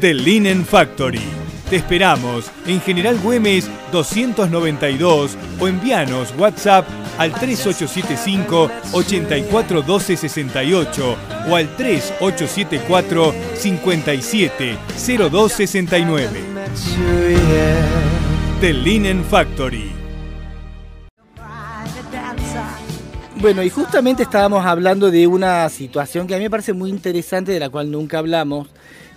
The Linen Factory. Te esperamos en General Güemes 292 o envíanos WhatsApp al 3875 841268 o al 3874 570269. Sure, yeah. The Linen Factory. Bueno, y justamente estábamos hablando de una situación que a mí me parece muy interesante, de la cual nunca hablamos,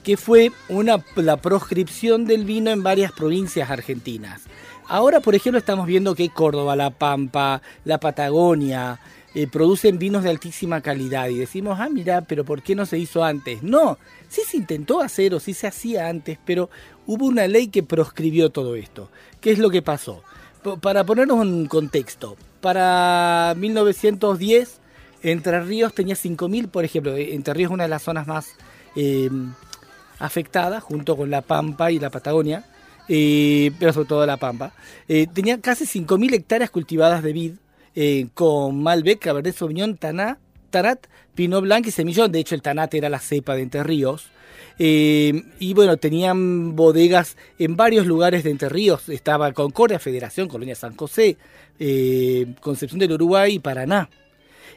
que fue una, la proscripción del vino en varias provincias argentinas. Ahora, por ejemplo, estamos viendo que Córdoba, La Pampa, la Patagonia eh, producen vinos de altísima calidad y decimos, ah, mira, pero ¿por qué no se hizo antes? No, sí se intentó hacer o sí se hacía antes, pero hubo una ley que proscribió todo esto. ¿Qué es lo que pasó? Para ponernos un contexto, para 1910 Entre Ríos tenía 5.000, por ejemplo, eh, Entre Ríos es una de las zonas más eh, afectadas, junto con La Pampa y la Patagonia, eh, pero sobre todo La Pampa. Eh, tenía casi 5.000 hectáreas cultivadas de vid, eh, con Malbec, Cabernet Sauvignon, Taná, Tarat, Pinot Blanc y Semillón. De hecho, el Tanat era la cepa de Entre Ríos. Y bueno, tenían bodegas en varios lugares de Entre Ríos. Estaba Concordia, Federación, Colonia San José, Concepción del Uruguay y Paraná.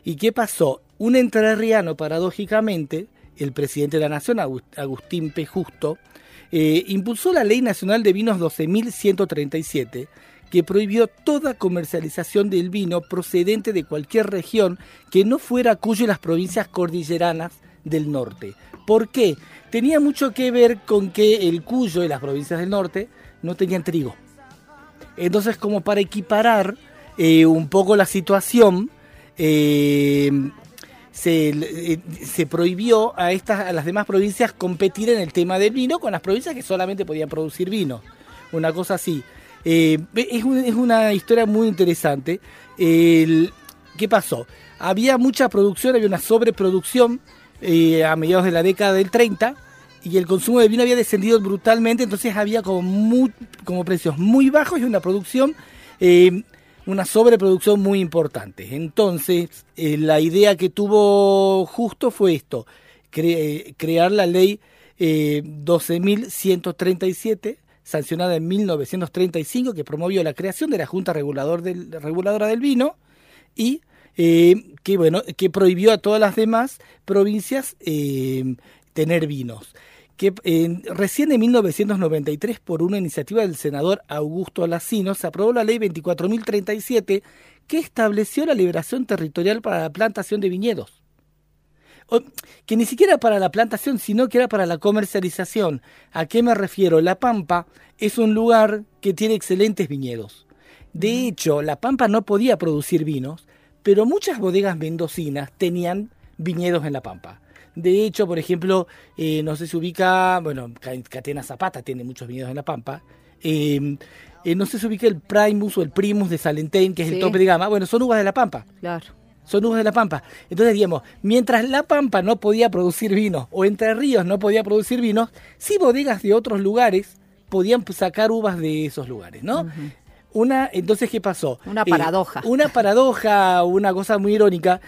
¿Y qué pasó? Un entrerriano, paradójicamente, el presidente de la Nación, Agus- Agustín P. Justo, eh, impulsó la Ley Nacional de Vinos 12.137, que prohibió toda comercialización del vino procedente de cualquier región que no fuera Cuyo y las provincias cordilleranas del norte. ¿Por qué? Tenía mucho que ver con que el Cuyo y las provincias del norte no tenían trigo. Entonces, como para equiparar eh, un poco la situación, eh, se, eh, se prohibió a, estas, a las demás provincias competir en el tema del vino con las provincias que solamente podían producir vino. Una cosa así. Eh, es, un- es una historia muy interesante. ¿Qué pasó? Había mucha producción, había una sobreproducción eh, a mediados de la década del 30 y el consumo de vino había descendido brutalmente, entonces había como, precios muy bajos y una producción, una sobreproducción muy importante. Entonces, eh, la idea que tuvo justo fue esto, cre- crear la ley eh, 12.137, sancionada en 1935, que promovió la creación de la Junta Regulador del- Reguladora del Vino y eh, que bueno que prohibió a todas las demás provincias eh, tener vinos. Que eh, recién en 1993, por una iniciativa del senador Augusto Alacino, se aprobó la ley 24.037 que estableció la liberación territorial para la plantación de viñedos. O- que ni siquiera para la plantación, sino que era para la comercialización. ¿A qué me refiero? La Pampa es un lugar que tiene excelentes viñedos. De hecho, La Pampa no podía producir vinos, pero muchas bodegas mendocinas tenían viñedos en La Pampa. De hecho, por ejemplo, eh, no sé si ubica, bueno, Ca- Catena Zapata tiene muchos viñedos en La Pampa. Eh, eh, no sé si se ubica el Primus o el Primus de Salentén, que es Sí. el tope de gama. Bueno, son uvas de La Pampa Claro. son uvas de La Pampa. Entonces, digamos, mientras La Pampa no podía producir vino o Entre Ríos no podía producir vinos, sí bodegas de otros lugares podían sacar uvas de esos lugares, ¿no? Una, entonces, ¿qué pasó? Una Eh, paradoja. una paradoja, una cosa muy irónica.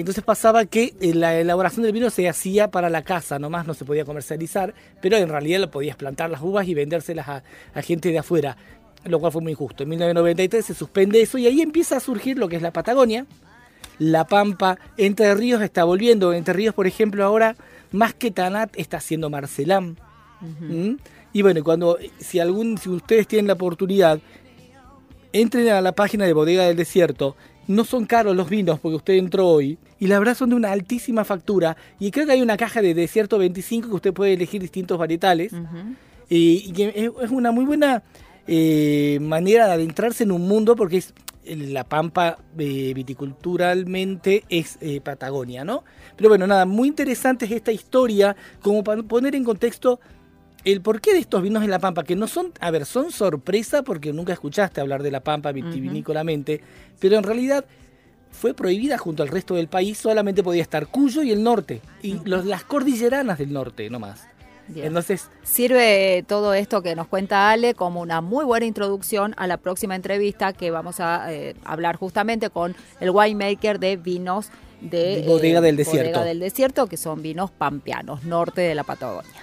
Entonces pasaba que eh, la elaboración del vino se hacía para la casa, nomás no se podía comercializar, pero en realidad lo podías plantar las uvas y vendérselas a, a gente de afuera, lo cual fue muy injusto. En 1993 se suspende eso y ahí empieza a surgir lo que es la Patagonia, La Pampa, Entre Ríos está volviendo. Entre Ríos, por ejemplo, ahora más que Tanat está haciendo Marcelán. ¿Mm? Y bueno, cuando si algún si ustedes tienen la oportunidad, entren a la página de Bodega del Desierto. No son caros los vinos porque usted entró hoy. Y la verdad son de una altísima factura. Y creo que hay una caja de Desierto 25 que usted puede elegir distintos varietales. y, y que es una muy buena eh, manera de adentrarse en un mundo porque es la Pampa eh, viticulturalmente es eh, Patagonia, ¿no? Pero bueno, nada, muy interesante es esta historia, como para poner en contexto el porqué de estos vinos en la Pampa, que no son, a ver, son sorpresa porque nunca escuchaste hablar de la Pampa vitivinícolamente, pero en realidad fue prohibida junto al resto del país, solamente podía estar Cuyo y el norte, y los, las cordilleranas del norte nomás. Entonces, sirve todo esto que nos cuenta Ale como una muy buena introducción a la próxima entrevista que vamos a eh, hablar justamente con el winemaker de vinos de, Bodega del Desierto. Bodega del Desierto, que son vinos pampeanos, norte de la Patagonia.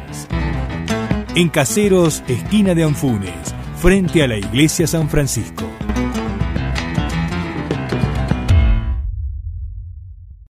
En Caseros, esquina de Anfunes, frente a la iglesia San Francisco.